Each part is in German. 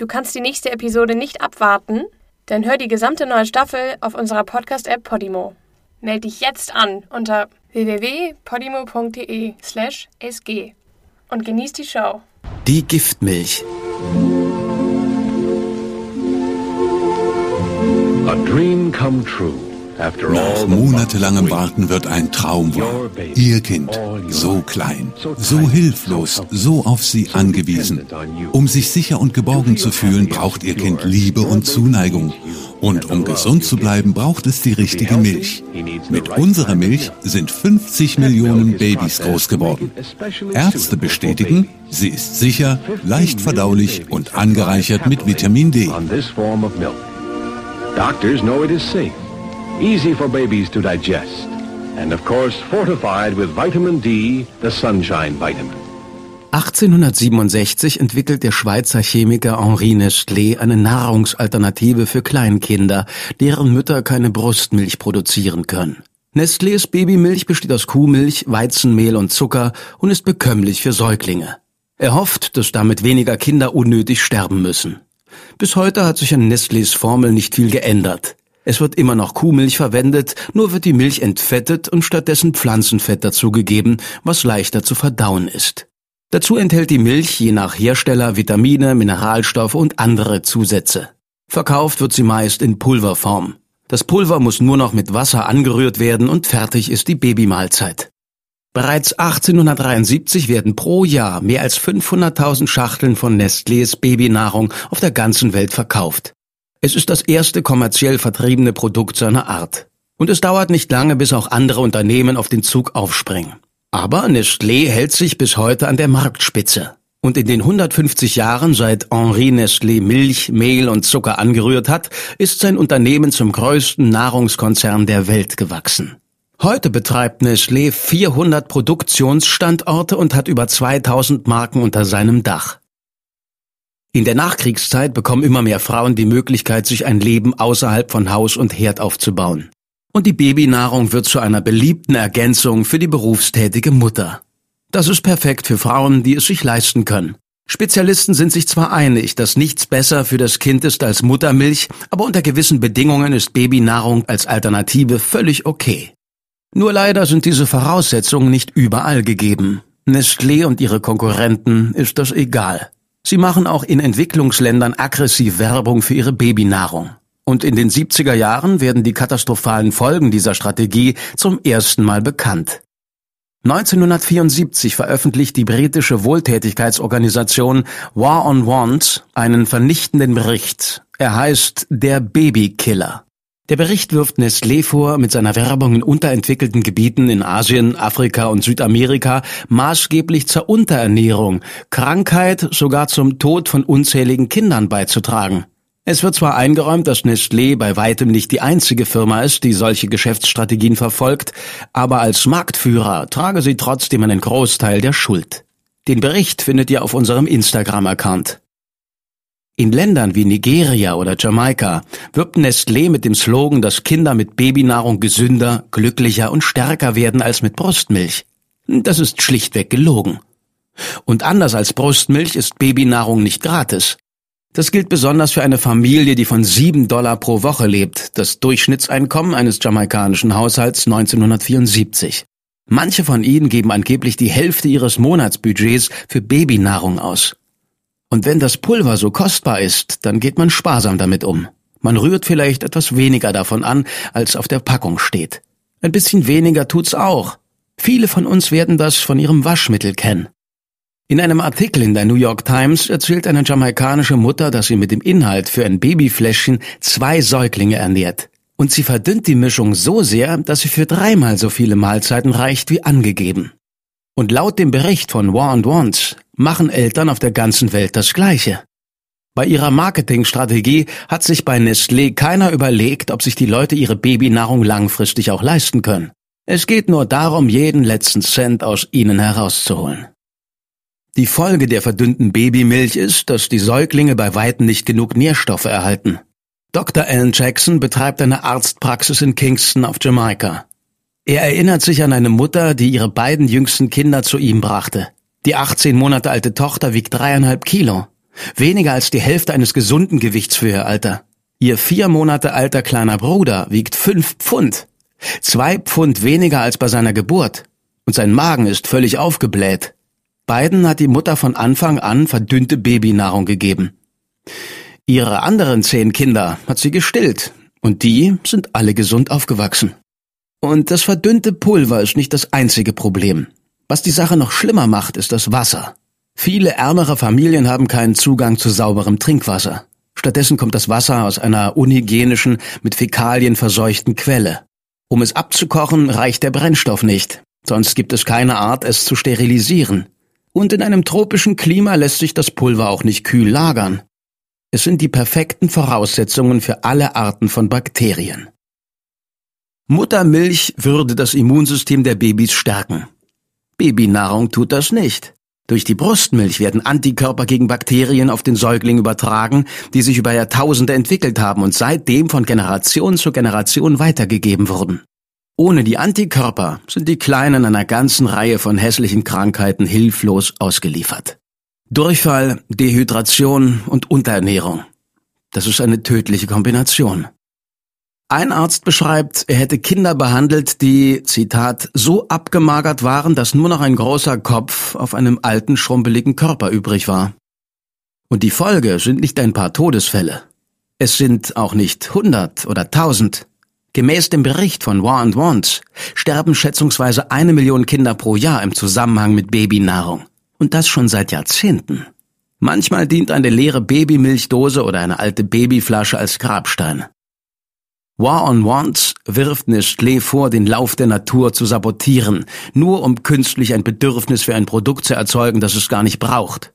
Du kannst die nächste Episode nicht abwarten? Dann hör die gesamte neue Staffel auf unserer Podcast-App Podimo. Meld dich jetzt an unter www.podimo.de slash sg und genieß die Show. Die Giftmilch. A dream come true. Nach monatelangem Warten wird ein Traum wahr. Ihr Kind, so klein, so hilflos, so auf sie angewiesen. Um sich sicher und geborgen zu fühlen, braucht ihr Kind Liebe und Zuneigung. Und um gesund zu bleiben, braucht es die richtige Milch. Mit unserer Milch sind 50 Millionen Babys groß geworden. Ärzte bestätigen, sie ist sicher, leicht verdaulich und angereichert mit Vitamin D. Doctors know it is safe, easy for babies to digest, and of course fortified with vitamin D, the sunshine vitamin. 1867 entwickelt der Schweizer Chemiker Henri Nestlé eine Nahrungsalternative für Kleinkinder, deren Mütter keine Brustmilch produzieren können. Nestlés Babymilch besteht aus Kuhmilch, Weizenmehl und Zucker und ist bekömmlich für Säuglinge. Er hofft, dass damit weniger Kinder unnötig sterben müssen. Bis heute hat sich an Nestlés Formel nicht viel geändert. Es wird immer noch Kuhmilch verwendet, nur wird die Milch entfettet und stattdessen Pflanzenfett dazugegeben, was leichter zu verdauen ist. Dazu enthält die Milch je nach Hersteller Vitamine, Mineralstoffe und andere Zusätze. Verkauft wird sie meist in Pulverform. Das Pulver muss nur noch mit Wasser angerührt werden und fertig ist die Babymahlzeit. Bereits 1873 werden pro Jahr mehr als 500.000 Schachteln von Nestlés Babynahrung auf der ganzen Welt verkauft. Es ist das erste kommerziell vertriebene Produkt seiner Art. Und es dauert nicht lange, bis auch andere Unternehmen auf den Zug aufspringen. Aber Nestlé hält sich bis heute an der Marktspitze. Und in den 150 Jahren, seit Henri Nestlé Milch, Mehl und Zucker angerührt hat, ist sein Unternehmen zum größten Nahrungskonzern der Welt gewachsen. Heute betreibt Nestlé 400 Produktionsstandorte und hat über 2000 Marken unter seinem Dach. In der Nachkriegszeit bekommen immer mehr Frauen die Möglichkeit, sich ein Leben außerhalb von Haus und Herd aufzubauen. Und die Babynahrung wird zu einer beliebten Ergänzung für die berufstätige Mutter. Das ist perfekt für Frauen, die es sich leisten können. Spezialisten sind sich zwar einig, dass nichts besser für das Kind ist als Muttermilch, aber unter gewissen Bedingungen ist Babynahrung als Alternative völlig okay. Nur leider sind diese Voraussetzungen nicht überall gegeben. Nestlé und ihre Konkurrenten ist das egal. Sie machen auch in Entwicklungsländern aggressiv Werbung für ihre Babynahrung. Und in den 70er Jahren werden die katastrophalen Folgen dieser Strategie zum ersten Mal bekannt. 1974 veröffentlicht die britische Wohltätigkeitsorganisation War on Want einen vernichtenden Bericht. Er heißt Der Babykiller. Der Bericht wirft Nestlé vor, mit seiner Werbung in unterentwickelten Gebieten in Asien, Afrika und Südamerika maßgeblich zur Unterernährung, Krankheit, sogar zum Tod von unzähligen Kindern beizutragen. Es wird zwar eingeräumt, dass Nestlé bei weitem nicht die einzige Firma ist, die solche Geschäftsstrategien verfolgt, aber als Marktführer trage sie trotzdem einen Großteil der Schuld. Den Bericht findet ihr auf unserem Instagram-Account. In Ländern wie Nigeria oder Jamaika wirbt Nestlé mit dem Slogan, dass Kinder mit Babynahrung gesünder, glücklicher und stärker werden als mit Brustmilch. Das ist schlichtweg gelogen. Und anders als Brustmilch ist Babynahrung nicht gratis. Das gilt besonders für eine Familie, die von sieben Dollar pro Woche lebt, das Durchschnittseinkommen eines jamaikanischen Haushalts 1974. Manche von ihnen geben angeblich die Hälfte ihres Monatsbudgets für Babynahrung aus. Und wenn das Pulver so kostbar ist, dann geht man sparsam damit um. Man rührt vielleicht etwas weniger davon an, als auf der Packung steht. Ein bisschen weniger tut's auch. Viele von uns werden das von ihrem Waschmittel kennen. In einem Artikel in der New York Times erzählt eine jamaikanische Mutter, dass sie mit dem Inhalt für ein Babyfläschchen zwei Säuglinge ernährt. Und sie verdünnt die Mischung so sehr, dass sie für dreimal so viele Mahlzeiten reicht wie angegeben. Und laut dem Bericht von War and Wants machen Eltern auf der ganzen Welt das Gleiche. Bei ihrer Marketingstrategie hat sich bei Nestlé keiner überlegt, ob sich die Leute ihre Babynahrung langfristig auch leisten können. Es geht nur darum, jeden letzten Cent aus ihnen herauszuholen. Die Folge der verdünnten Babymilch ist, dass die Säuglinge bei weitem nicht genug Nährstoffe erhalten. Dr. Alan Jackson betreibt eine Arztpraxis in Kingston auf Jamaika. Er erinnert sich an eine Mutter, die ihre beiden jüngsten Kinder zu ihm brachte. Die 18 Monate alte Tochter wiegt dreieinhalb Kilo. Weniger als die Hälfte eines gesunden Gewichts für ihr Alter. Ihr vier Monate alter kleiner Bruder wiegt fünf Pfund. Zwei Pfund weniger als bei seiner Geburt. Und sein Magen ist völlig aufgebläht. Beiden hat die Mutter von Anfang an verdünnte Babynahrung gegeben. Ihre anderen zehn Kinder hat sie gestillt. Und die sind alle gesund aufgewachsen. Und das verdünnte Pulver ist nicht das einzige Problem. Was die Sache noch schlimmer macht, ist das Wasser. Viele ärmere Familien haben keinen Zugang zu sauberem Trinkwasser. Stattdessen kommt das Wasser aus einer unhygienischen, mit Fäkalien verseuchten Quelle. Um es abzukochen, reicht der Brennstoff nicht, sonst gibt es keine Art, es zu sterilisieren. Und in einem tropischen Klima lässt sich das Pulver auch nicht kühl lagern. Es sind die perfekten Voraussetzungen für alle Arten von Bakterien. Muttermilch würde das Immunsystem der Babys stärken. Babynahrung tut das nicht. Durch die Brustmilch werden Antikörper gegen Bakterien auf den Säugling übertragen, die sich über Jahrtausende entwickelt haben und seitdem von Generation zu Generation weitergegeben wurden. Ohne die Antikörper sind die Kleinen einer ganzen Reihe von hässlichen Krankheiten hilflos ausgeliefert. Durchfall, Dehydration und Unterernährung. Das ist eine tödliche Kombination. Ein Arzt beschreibt, er hätte Kinder behandelt, die, Zitat, so abgemagert waren, dass nur noch ein großer Kopf auf einem alten, schrumpeligen Körper übrig war. Und die Folge sind nicht ein paar Todesfälle. Es sind auch nicht hundert oder tausend. Gemäß dem Bericht von War and Wants sterben schätzungsweise eine Million Kinder pro Jahr im Zusammenhang mit Babynahrung. Und das schon seit Jahrzehnten. Manchmal dient eine leere Babymilchdose oder eine alte Babyflasche als Grabstein. War on Wants wirft Nestlé vor, den Lauf der Natur zu sabotieren, nur um künstlich ein Bedürfnis für ein Produkt zu erzeugen, das es gar nicht braucht.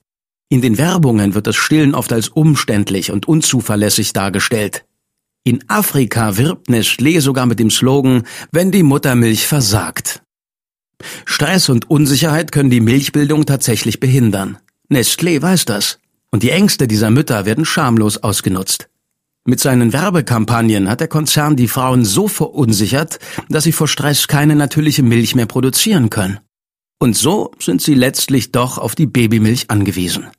In den Werbungen wird das Stillen oft als umständlich und unzuverlässig dargestellt. In Afrika wirbt Nestlé sogar mit dem Slogan, wenn die Muttermilch versagt. Stress und Unsicherheit können die Milchbildung tatsächlich behindern. Nestlé weiß das. Und die Ängste dieser Mütter werden schamlos ausgenutzt. Mit seinen Werbekampagnen hat der Konzern die Frauen so verunsichert, dass sie vor Stress keine natürliche Milch mehr produzieren können. Und so sind sie letztlich doch auf die Babymilch angewiesen.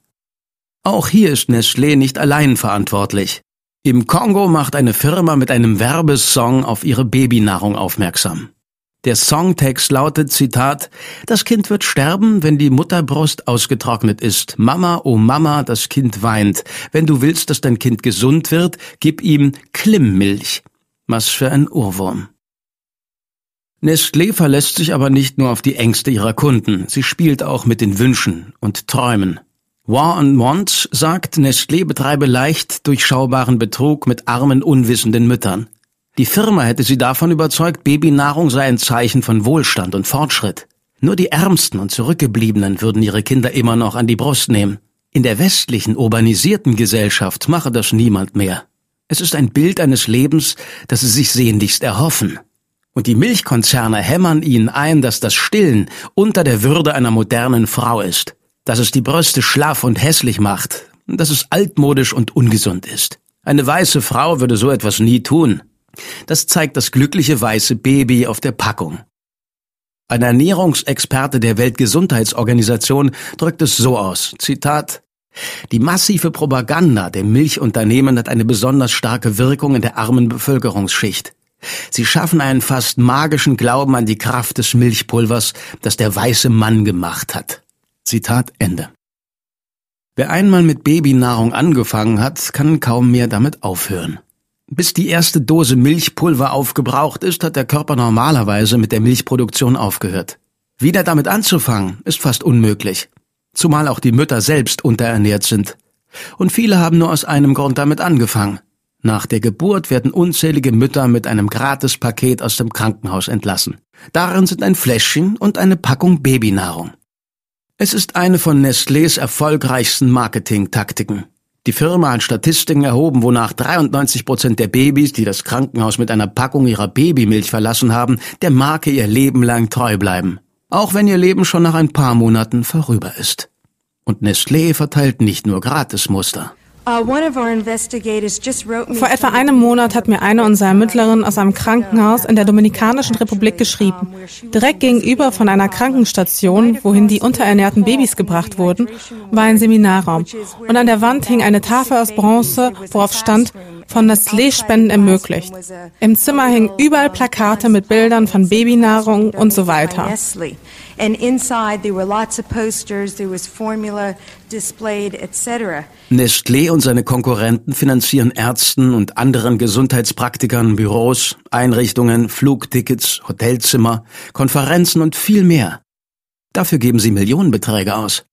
Auch hier ist Nestlé nicht allein verantwortlich. Im Kongo macht eine Firma mit einem Werbesong auf ihre Babynahrung aufmerksam. Der Songtext lautet, Zitat, Das Kind wird sterben, wenn die Mutterbrust ausgetrocknet ist. Mama, oh Mama, das Kind weint. Wenn du willst, dass dein Kind gesund wird, gib ihm Klimmmilch. Was für ein Ohrwurm. Nestlé verlässt sich aber nicht nur auf die Ängste ihrer Kunden, sie spielt auch mit den Wünschen und Träumen. War on Want sagt, Nestlé betreibe leicht durchschaubaren Betrug mit armen, unwissenden Müttern. Die Firma hätte sie davon überzeugt, Babynahrung sei ein Zeichen von Wohlstand und Fortschritt. Nur die Ärmsten und Zurückgebliebenen würden ihre Kinder immer noch an die Brust nehmen. In der westlichen, urbanisierten Gesellschaft mache das niemand mehr. Es ist ein Bild eines Lebens, das sie sich sehnlichst erhoffen. Und die Milchkonzerne hämmern ihnen ein, dass das Stillen unter der Würde einer modernen Frau ist, dass es die Brüste schlaff und hässlich macht, dass es altmodisch und ungesund ist. Eine weiße Frau würde so etwas nie tun. Das zeigt das glückliche weiße Baby auf der Packung. Ein Ernährungsexperte der Weltgesundheitsorganisation drückt es so aus, Zitat, die massive Propaganda der Milchunternehmen hat eine besonders starke Wirkung in der armen Bevölkerungsschicht. Sie schaffen einen fast magischen Glauben an die Kraft des Milchpulvers, das der weiße Mann gemacht hat. Zitat Ende. Wer einmal mit Babynahrung angefangen hat, kann kaum mehr damit aufhören. Bis die erste Dose Milchpulver aufgebraucht ist, hat der Körper normalerweise mit der Milchproduktion aufgehört. Wieder damit anzufangen, ist fast unmöglich. Zumal auch die Mütter selbst unterernährt sind. Und viele haben nur aus einem Grund damit angefangen. Nach der Geburt werden unzählige Mütter mit einem Gratispaket aus dem Krankenhaus entlassen. Darin sind ein Fläschchen und eine Packung Babynahrung. Es ist eine von Nestlés erfolgreichsten Marketingtaktiken. Die Firma hat Statistiken erhoben, wonach 93 Prozent der Babys, die das Krankenhaus mit einer Packung ihrer Babymilch verlassen haben, der Marke ihr Leben lang treu bleiben. Auch wenn ihr Leben schon nach ein paar Monaten vorüber ist. Und Nestlé verteilt nicht nur Gratismuster. Uh, Vor etwa einem Monat hat mir eine unserer Ermittlerinnen aus einem Krankenhaus in der Dominikanischen Republik geschrieben. Direkt gegenüber von einer Krankenstation, wohin die unterernährten Babys gebracht wurden, war ein Seminarraum. Und an der Wand hing eine Tafel aus Bronze, worauf stand, von Nestlé-Spenden ermöglicht. Im Zimmer hingen überall Plakate mit Bildern von Babynahrung und so weiter. And inside there were lots of posters, there was formula displayed, etc. Nestlé und seine Konkurrenten finanzieren Ärzten und anderen Gesundheitspraktikern Büros, Einrichtungen, Flugtickets, Hotelzimmer, Konferenzen und viel mehr. Dafür geben sie Millionenbeträge aus.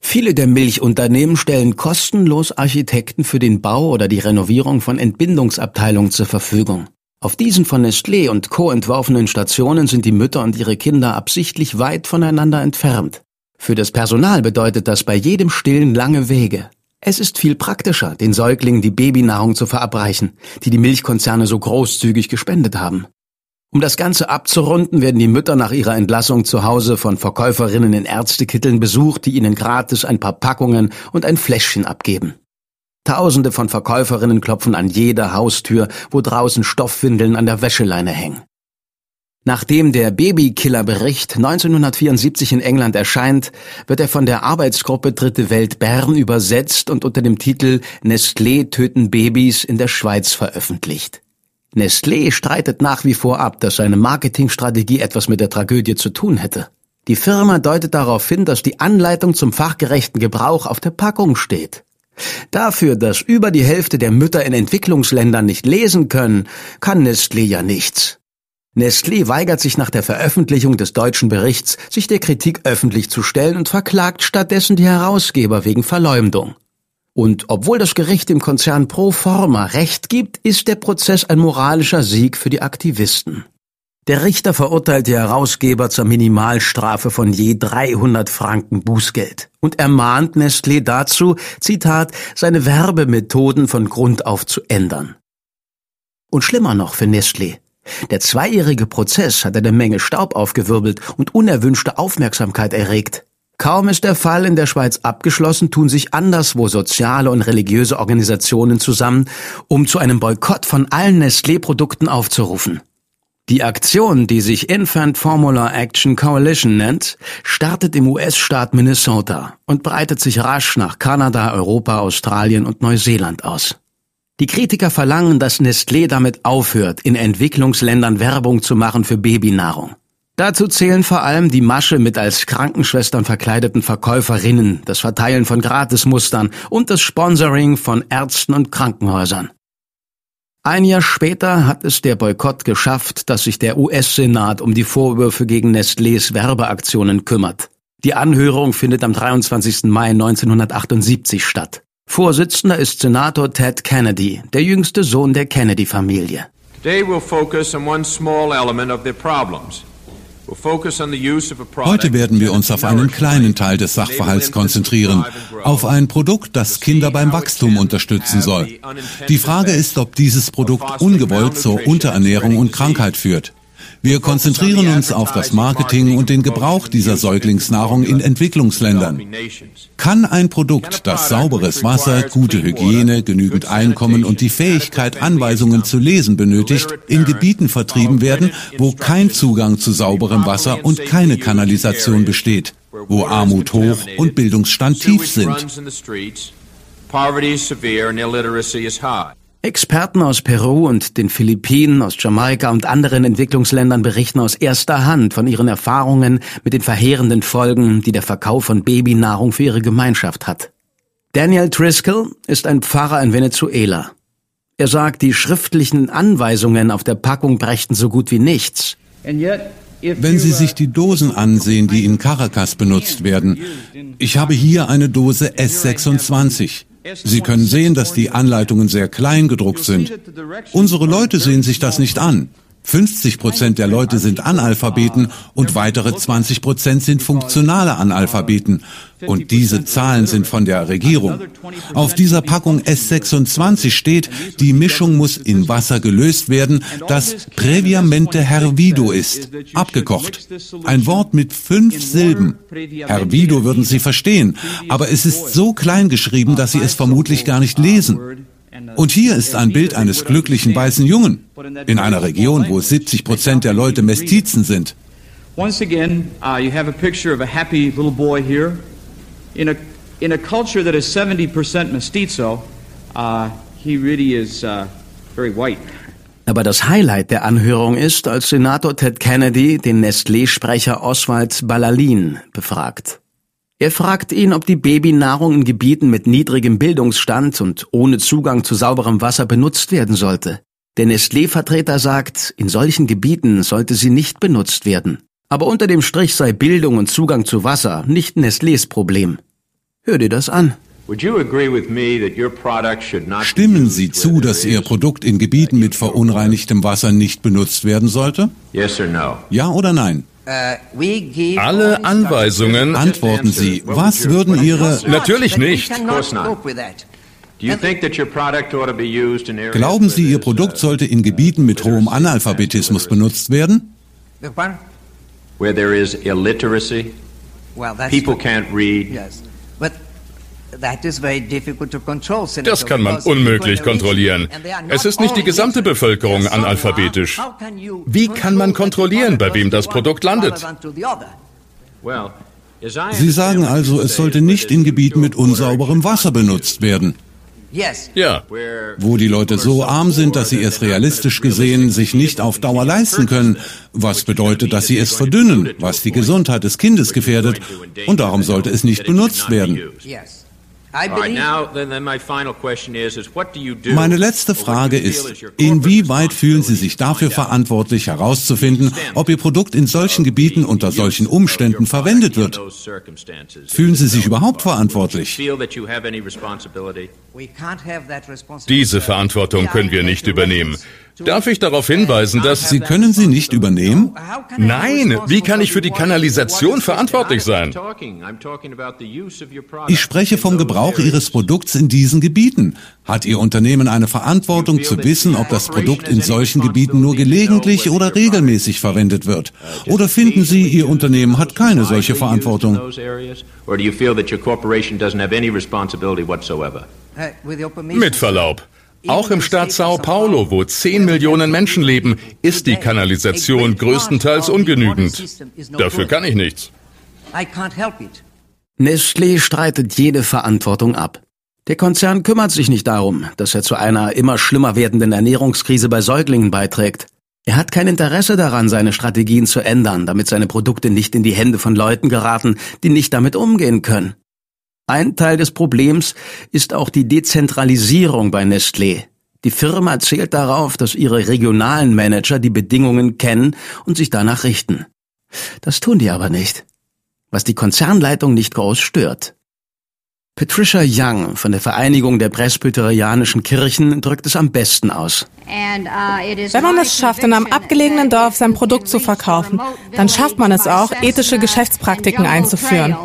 Viele der Milchunternehmen stellen kostenlos Architekten für den Bau oder die Renovierung von Entbindungsabteilungen zur Verfügung. Auf diesen von Nestlé und Co. entworfenen Stationen sind die Mütter und ihre Kinder absichtlich weit voneinander entfernt. Für das Personal bedeutet das bei jedem Stillen lange Wege. Es ist viel praktischer, den Säuglingen die Babynahrung zu verabreichen, die die Milchkonzerne so großzügig gespendet haben. Um das Ganze abzurunden, werden die Mütter nach ihrer Entlassung zu Hause von Verkäuferinnen in Ärztekitteln besucht, die ihnen gratis ein paar Packungen und ein Fläschchen abgeben. Tausende von Verkäuferinnen klopfen an jeder Haustür, wo draußen Stoffwindeln an der Wäscheleine hängen. Nachdem der Babykiller-Bericht 1974 in England erscheint, wird er von der Arbeitsgruppe Dritte Welt Bern übersetzt und unter dem Titel Nestlé töten Babys in der Schweiz veröffentlicht. Nestlé streitet nach wie vor ab, dass seine Marketingstrategie etwas mit der Tragödie zu tun hätte. Die Firma deutet darauf hin, dass die Anleitung zum fachgerechten Gebrauch auf der Packung steht. Dafür, dass über die Hälfte der Mütter in Entwicklungsländern nicht lesen können, kann Nestlé ja nichts. Nestlé weigert sich nach der Veröffentlichung des deutschen Berichts, sich der Kritik öffentlich zu stellen und verklagt stattdessen die Herausgeber wegen Verleumdung. Und obwohl das Gericht dem Konzern pro forma Recht gibt, ist der Prozess ein moralischer Sieg für die Aktivisten. Der Richter verurteilt die Herausgeber zur Minimalstrafe von je 300 Franken Bußgeld und ermahnt Nestlé dazu, Zitat, seine Werbemethoden von Grund auf zu ändern. Und schlimmer noch für Nestlé. Der zweijährige Prozess hat eine Menge Staub aufgewirbelt und unerwünschte Aufmerksamkeit erregt. Kaum ist der Fall in der Schweiz abgeschlossen, tun sich anderswo soziale und religiöse Organisationen zusammen, um zu einem Boykott von allen Nestlé-Produkten aufzurufen. Die Aktion, die sich Infant Formula Action Coalition nennt, startet im US-Staat Minnesota und breitet sich rasch nach Kanada, Europa, Australien und Neuseeland aus. Die Kritiker verlangen, dass Nestlé damit aufhört, in Entwicklungsländern Werbung zu machen für Babynahrung. Dazu zählen vor allem die Masche mit als Krankenschwestern verkleideten Verkäuferinnen, das Verteilen von Gratismustern und das Sponsoring von Ärzten und Krankenhäusern. Ein Jahr später hat es der Boykott geschafft, dass sich der US-Senat um die Vorwürfe gegen Nestlés Werbeaktionen kümmert. Die Anhörung findet am 23. Mai 1978 statt. Vorsitzender ist Senator Ted Kennedy, der jüngste Sohn der Kennedy-Familie. Today we'll focus on one small element of their problems. Heute werden wir uns auf einen kleinen Teil des Sachverhalts konzentrieren, auf ein Produkt, das Kinder beim Wachstum unterstützen soll. Die Frage ist, ob dieses Produkt ungewollt zur Unterernährung und Krankheit führt. Wir konzentrieren uns auf das Marketing und den Gebrauch dieser Säuglingsnahrung in Entwicklungsländern. Kann ein Produkt, das sauberes Wasser, gute Hygiene, genügend Einkommen und die Fähigkeit, Anweisungen zu lesen benötigt, in Gebieten vertrieben werden, wo kein Zugang zu sauberem Wasser und keine Kanalisation besteht, wo Armut hoch und Bildungsstand tief sind? Poverty is severe and illiteracy is high. Experten aus Peru und den Philippinen, aus Jamaika und anderen Entwicklungsländern berichten aus erster Hand von ihren Erfahrungen mit den verheerenden Folgen, die der Verkauf von Babynahrung für ihre Gemeinschaft hat. Daniel Driscoll ist ein Pfarrer in Venezuela. Er sagt, die schriftlichen Anweisungen auf der Packung brächten so gut wie nichts. Wenn Sie sich die Dosen ansehen, die in Caracas benutzt werden, ich habe hier eine Dose S26. Sie können sehen, dass die Anleitungen sehr klein gedruckt sind. Unsere Leute sehen sich das nicht an. 50 Prozent der Leute sind Analphabeten und weitere 20 Prozent sind funktionale Analphabeten. Und diese Zahlen sind von der Regierung. Auf dieser Packung S26 steht, die Mischung muss in Wasser gelöst werden, das previamente hervido ist, abgekocht. Ein Wort mit fünf Silben. Hervido würden Sie verstehen, aber es ist so klein geschrieben, dass Sie es vermutlich gar nicht lesen. Und hier ist ein Bild eines glücklichen weißen Jungen in einer Region, wo 70 Prozent der Leute Mestizen sind. Once again, uh, you have a picture of a happy little boy here in a in a culture that is 70% mestizo. Uh, he really is uh, very white. Aber das Highlight der Anhörung ist, als Senator Ted Kennedy den Nestlé-Sprecher Oswald Balalin befragt. Er fragt ihn, ob die Babynahrung in Gebieten mit niedrigem Bildungsstand und ohne Zugang zu sauberem Wasser benutzt werden sollte. Der Nestlé-Vertreter sagt, in solchen Gebieten sollte sie nicht benutzt werden. Aber unter dem Strich sei Bildung und Zugang zu Wasser nicht Nestlés Problem. Hör dir das an. Stimmen Sie zu, dass Ihr Produkt in Gebieten mit verunreinigtem Wasser nicht benutzt werden sollte? Ja oder nein? Uh, Alle Anweisungen. Antworten Sie, was würden Ihre... Natürlich nicht. Glauben Sie, Ihr Produkt sollte in Gebieten mit hohem Analphabetismus benutzt werden? Where there is illiteracy, people can't read. Das kann man unmöglich kontrollieren. Es ist nicht die gesamte Bevölkerung analphabetisch. Wie kann man kontrollieren, bei wem das Produkt landet? Sie sagen also, es sollte nicht in Gebieten mit unsauberem Wasser benutzt werden. Ja. Wo die Leute so arm sind, dass sie es realistisch gesehen sich nicht auf Dauer leisten können, was bedeutet, dass sie es verdünnen, was die Gesundheit des Kindes gefährdet, und darum sollte es nicht benutzt werden. Meine letzte Frage ist, inwieweit fühlen Sie sich dafür verantwortlich herauszufinden, ob Ihr Produkt in solchen Gebieten unter solchen Umständen verwendet wird? Fühlen Sie sich überhaupt verantwortlich? Diese Verantwortung können wir nicht übernehmen. Darf ich darauf hinweisen, dass... Sie können sie nicht übernehmen? Nein, wie kann ich für die Kanalisation verantwortlich sein? Ich spreche vom Gebrauch Ihres Produkts in diesen Gebieten. Hat Ihr Unternehmen eine Verantwortung zu wissen, ob das Produkt in solchen Gebieten nur gelegentlich oder regelmäßig verwendet wird? Oder finden Sie, Ihr Unternehmen hat keine solche Verantwortung? Mit Verlaub. Auch im Staat Sao Paulo, wo 10 Millionen Menschen leben, ist die Kanalisation größtenteils ungenügend. Dafür kann ich nichts. Nestlé streitet jede Verantwortung ab. Der Konzern kümmert sich nicht darum, dass er zu einer immer schlimmer werdenden Ernährungskrise bei Säuglingen beiträgt. Er hat kein Interesse daran, seine Strategien zu ändern, damit seine Produkte nicht in die Hände von Leuten geraten, die nicht damit umgehen können. Ein Teil des Problems ist auch die Dezentralisierung bei Nestlé. Die Firma zählt darauf, dass ihre regionalen Manager die Bedingungen kennen und sich danach richten. Das tun die aber nicht, was die Konzernleitung nicht groß stört. Patricia Young von der Vereinigung der Presbyterianischen Kirchen drückt es am besten aus. Uh, Wenn man es schafft, in einem abgelegenen Dorf sein Produkt zu verkaufen, dann schafft man es auch, ethische Geschäftspraktiken einzuführen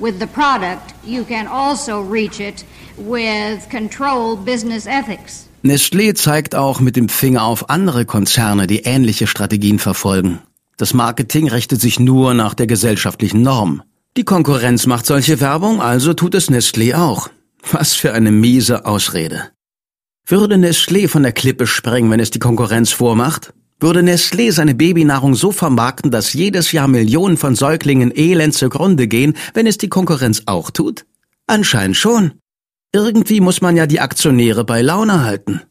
with the product, you can also reach it with controlled business ethics. Nestlé zeigt auch mit dem Finger auf andere Konzerne, die ähnliche Strategien verfolgen. Das Marketing richtet sich nur nach der gesellschaftlichen Norm. Die Konkurrenz macht solche Werbung, also tut es Nestlé auch. Was für eine miese Ausrede. Würde Nestlé von der Klippe springen, wenn es die Konkurrenz vormacht? Würde Nestlé seine Babynahrung so vermarkten, dass jedes Jahr Millionen von Säuglingen elend zugrunde gehen, wenn es die Konkurrenz auch tut? Anscheinend schon. Irgendwie muss man ja die Aktionäre bei Laune halten.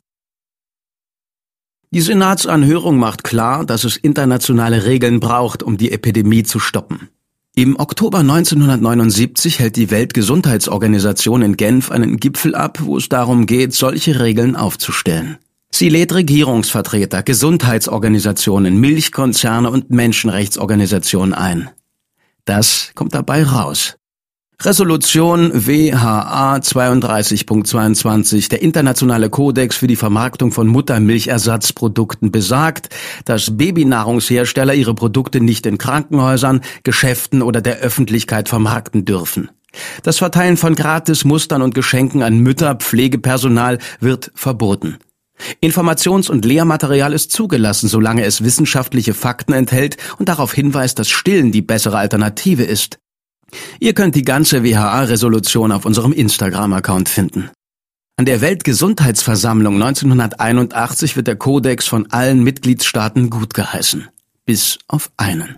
Die Senatsanhörung macht klar, dass es internationale Regeln braucht, um die Epidemie zu stoppen. Im Oktober 1979 hält die Weltgesundheitsorganisation in Genf einen Gipfel ab, wo es darum geht, solche Regeln aufzustellen. Sie lädt Regierungsvertreter, Gesundheitsorganisationen, Milchkonzerne und Menschenrechtsorganisationen ein. Das kommt dabei raus. Resolution WHA 32.22, der internationale Kodex für die Vermarktung von Muttermilchersatzprodukten besagt, dass Babynahrungshersteller ihre Produkte nicht in Krankenhäusern, Geschäften oder der Öffentlichkeit vermarkten dürfen. Das Verteilen von Gratismustern und Geschenken an Mütter, Pflegepersonal wird verboten. Informations- und Lehrmaterial ist zugelassen, solange es wissenschaftliche Fakten enthält und darauf hinweist, dass Stillen die bessere Alternative ist. Ihr könnt die ganze WHA-Resolution auf unserem Instagram-Account finden. An der Weltgesundheitsversammlung 1981 wird der Kodex von allen Mitgliedstaaten gutgeheißen. Bis auf einen.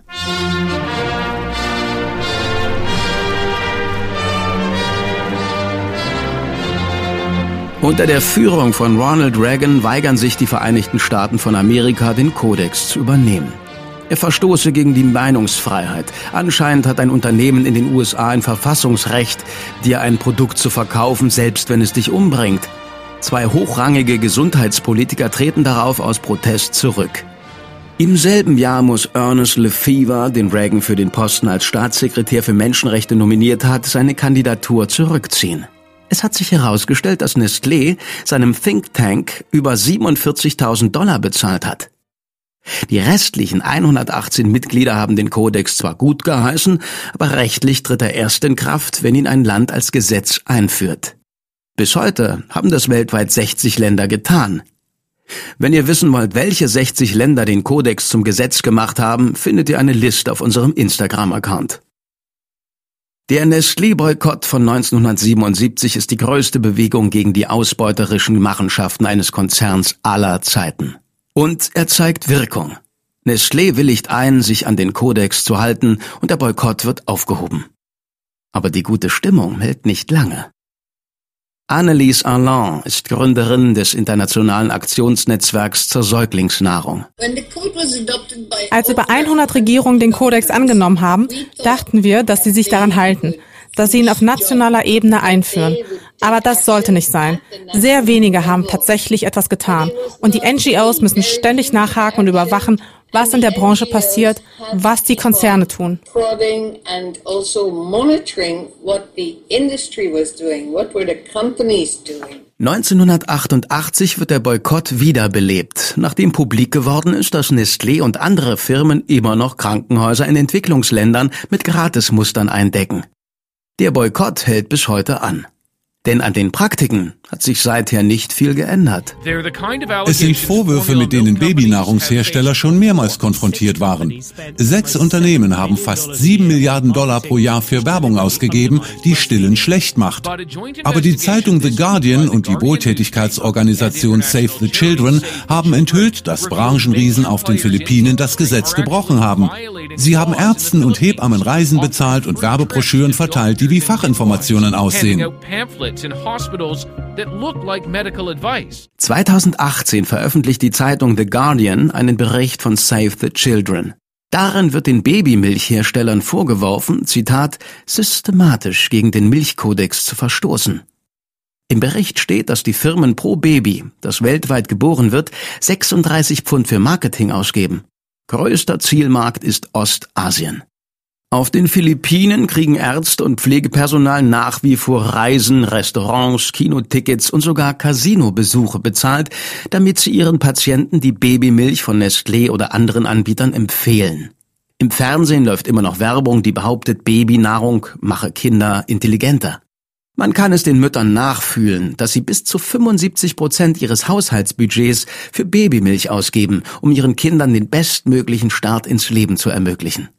Unter der Führung von Ronald Reagan weigern sich die Vereinigten Staaten von Amerika, den Kodex zu übernehmen. Er verstoße gegen die Meinungsfreiheit. Anscheinend hat ein Unternehmen in den USA ein Verfassungsrecht, dir ein Produkt zu verkaufen, selbst wenn es dich umbringt. Zwei hochrangige Gesundheitspolitiker treten darauf aus Protest zurück. Im selben Jahr muss Ernest Lefevre, den Reagan für den Posten als Staatssekretär für Menschenrechte nominiert hat, seine Kandidatur zurückziehen. Es hat sich herausgestellt, dass Nestlé seinem Think Tank über 47.000 Dollar bezahlt hat. Die restlichen 118 Mitglieder haben den Kodex zwar gut geheißen, aber rechtlich tritt er erst in Kraft, wenn ihn ein Land als Gesetz einführt. Bis heute haben das weltweit 60 Länder getan. Wenn ihr wissen wollt, welche 60 Länder den Kodex zum Gesetz gemacht haben, findet ihr eine Liste auf unserem Instagram-Account. Der Nestlé-Boykott von 1977 ist die größte Bewegung gegen die ausbeuterischen Machenschaften eines Konzerns aller Zeiten. Und er zeigt Wirkung. Nestlé willigt ein, sich an den Kodex zu halten und der Boykott wird aufgehoben. Aber die gute Stimmung hält nicht lange. Annelies Arlan ist Gründerin des internationalen Aktionsnetzwerks zur Säuglingsnahrung. Als über 100 Regierungen den Kodex angenommen haben, dachten wir, dass sie sich daran halten dass sie ihn auf nationaler Ebene einführen. Aber das sollte nicht sein. Sehr wenige haben tatsächlich etwas getan. Und die NGOs müssen ständig nachhaken und überwachen, was in der Branche passiert, was die Konzerne tun. 1988 wird der Boykott wiederbelebt, nachdem publik geworden ist, dass Nestlé und andere Firmen immer noch Krankenhäuser in Entwicklungsländern mit Gratismustern eindecken. Der Boykott hält bis heute an. Denn an den Praktiken hat sich seither nicht viel geändert. Es sind Vorwürfe, mit denen Babynahrungshersteller schon mehrmals konfrontiert waren. Sechs Unternehmen haben fast sieben Milliarden Dollar pro Jahr für Werbung ausgegeben, die Stillen schlecht macht. Aber die Zeitung The Guardian und die Wohltätigkeitsorganisation Save the Children haben enthüllt, dass Branchenriesen auf den Philippinen das Gesetz gebrochen haben. Sie haben Ärzten und Hebammen Reisen bezahlt und Werbebroschüren verteilt, die wie Fachinformationen aussehen. 2018 veröffentlicht die Zeitung The Guardian einen Bericht von Save the Children. Darin wird den Babymilchherstellern vorgeworfen, Zitat, systematisch gegen den Milchkodex zu verstoßen. Im Bericht steht, dass die Firmen pro Baby, das weltweit geboren wird, 36 Pfund für Marketing ausgeben. Größter Zielmarkt ist Ostasien. Auf den Philippinen kriegen Ärzte und Pflegepersonal nach wie vor Reisen, Restaurants, Kinotickets und sogar Casinobesuche bezahlt, damit sie ihren Patienten die Babymilch von Nestlé oder anderen Anbietern empfehlen. Im Fernsehen läuft immer noch Werbung, die behauptet, Babynahrung mache Kinder intelligenter. Man kann es den Müttern nachfühlen, dass sie bis zu 75 Prozent ihres Haushaltsbudgets für Babymilch ausgeben, um ihren Kindern den bestmöglichen Start ins Leben zu ermöglichen.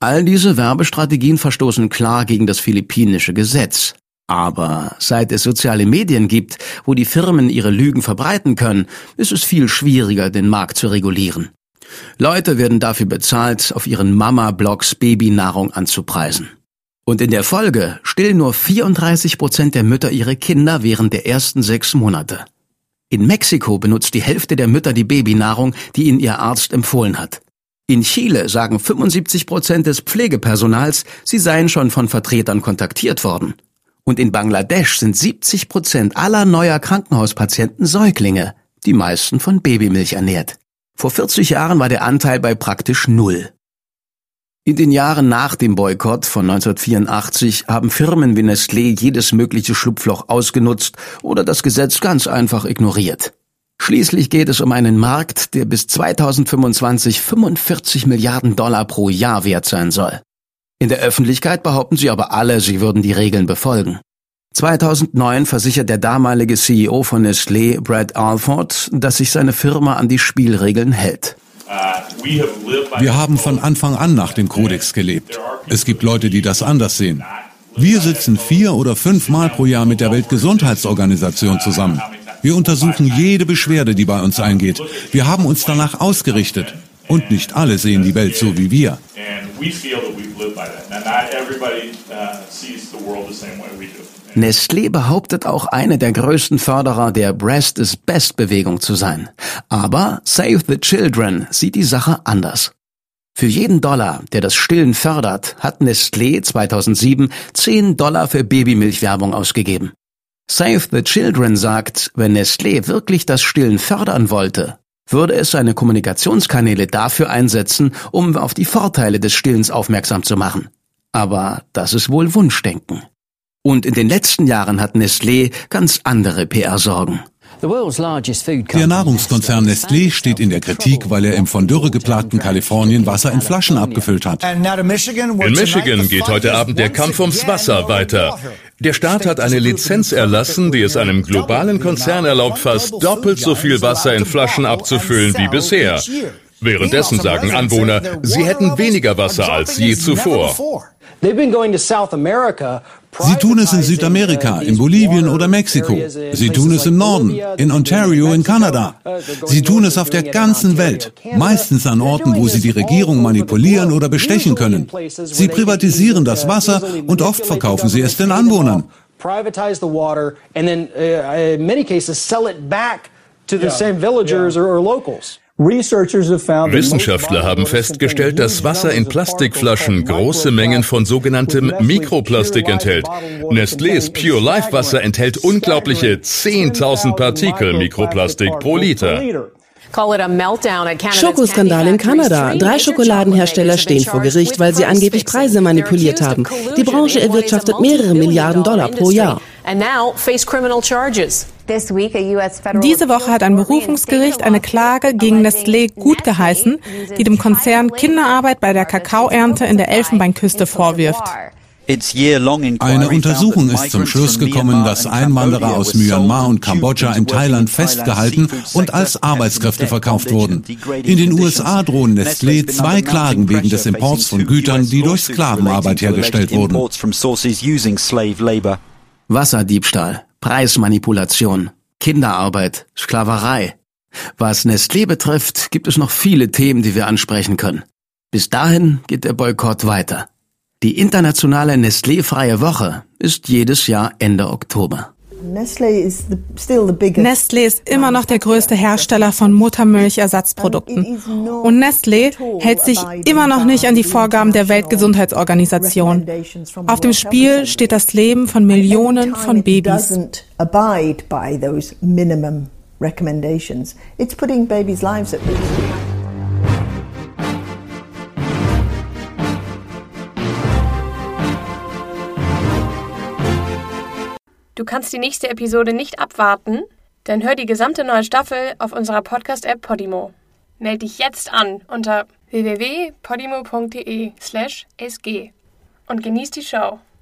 All diese Werbestrategien verstoßen klar gegen das philippinische Gesetz. Aber seit es soziale Medien gibt, wo die Firmen ihre Lügen verbreiten können, ist es viel schwieriger, den Markt zu regulieren. Leute werden dafür bezahlt, auf ihren Mama-Blogs Babynahrung anzupreisen. Und in der Folge stillen nur 34 Prozent der Mütter ihre Kinder während der ersten sechs Monate. In Mexiko benutzt die Hälfte der Mütter die Babynahrung, die ihnen ihr Arzt empfohlen hat. In Chile sagen 75 Prozent des Pflegepersonals, sie seien schon von Vertretern kontaktiert worden. Und in Bangladesch sind 70 Prozent aller neuer Krankenhauspatienten Säuglinge, die meisten von Babymilch ernährt. Vor 40 Jahren war der Anteil bei praktisch null. In den Jahren nach dem Boykott von 1984 haben Firmen wie Nestlé jedes mögliche Schlupfloch ausgenutzt oder das Gesetz ganz einfach ignoriert. Schließlich geht es um einen Markt, der bis 2025 45 Milliarden Dollar pro Jahr wert sein soll. In der Öffentlichkeit behaupten sie aber alle, sie würden die Regeln befolgen. 2009 versichert der damalige CEO von Nestlé, Brad Alford, dass sich seine Firma an die Spielregeln hält. Wir haben von Anfang an nach dem Kodex gelebt. Es gibt Leute, die das anders sehen. Wir sitzen vier oder fünf Mal pro Jahr mit der Weltgesundheitsorganisation zusammen. Wir untersuchen jede Beschwerde, die bei uns eingeht. Wir haben uns danach ausgerichtet. Und nicht alle sehen die Welt so wie wir. Nestlé behauptet auch eine der größten Förderer der Breast is Best Bewegung zu sein. Aber Save the Children sieht die Sache anders. Für jeden Dollar, der das Stillen fördert, hat Nestlé 2007 10 Dollar für Babymilchwerbung ausgegeben. Save the Children sagt, wenn Nestlé wirklich das Stillen fördern wollte, würde es seine Kommunikationskanäle dafür einsetzen, um auf die Vorteile des Stillens aufmerksam zu machen. Aber das ist wohl Wunschdenken. Und in den letzten Jahren hat Nestlé ganz andere PR-Sorgen. Der Nahrungskonzern Nestlé steht in der Kritik, weil er im von Dürre geplagten Kalifornien Wasser in Flaschen abgefüllt hat. In Michigan geht heute Abend der Kampf ums Wasser weiter. Der Staat hat eine Lizenz erlassen, die es einem globalen Konzern erlaubt, fast doppelt so viel Wasser in Flaschen abzufüllen wie bisher. Währenddessen sagen Anwohner, sie hätten weniger Wasser als je zuvor. Sie tun es in Südamerika, in Bolivien oder Mexiko. Sie tun es im Norden, in Ontario, in Kanada. Sie tun es auf der ganzen Welt, meistens an Orten, wo sie die Regierung manipulieren oder bestechen können. Sie privatisieren das Wasser und oft verkaufen sie es den Anwohnern. Privatize the water and then uh, in many cases sell it back to the same villagers or locals. Wissenschaftler haben festgestellt, dass Wasser in Plastikflaschen große Mengen von sogenanntem Mikroplastik enthält. Nestlés Pure Life Wasser enthält unglaubliche 10.000 Partikel Mikroplastik pro Liter. Schokoskandal in Kanada. Drei Schokoladenhersteller stehen vor Gericht, weil sie angeblich Preise manipuliert haben. Die Branche erwirtschaftet mehrere Milliarden Dollar pro Jahr. Diese Woche hat ein Berufungsgericht eine Klage gegen Nestlé gutgeheißen, die dem Konzern Kinderarbeit bei der Kakaoernte in der Elfenbeinküste vorwirft. Eine Untersuchung ist zum Schluss gekommen, dass Einwanderer aus Myanmar und Kambodscha in Thailand festgehalten und als Arbeitskräfte verkauft wurden. In den USA drohen Nestlé zwei Klagen wegen des Imports von Gütern, die durch Sklavenarbeit hergestellt wurden. Wasserdiebstahl, Preismanipulation, Kinderarbeit, Sklaverei. Was Nestlé betrifft, gibt es noch viele Themen, die wir ansprechen können. Bis dahin geht der Boykott weiter. Die internationale Nestlé-freie Woche ist jedes Jahr Ende Oktober. Nestlé ist immer noch der größte Hersteller von Muttermilchersatzprodukten. Und Nestlé hält sich immer noch nicht an die Vorgaben der Weltgesundheitsorganisation. Auf dem Spiel steht das Leben von Millionen von Babys. It's putting babies' lives at risk. Du kannst die nächste Episode nicht abwarten? Dann hör die gesamte neue Staffel auf unserer Podcast-App Podimo. Meld dich jetzt an unter www.podimo.de/sg und genieß die Show.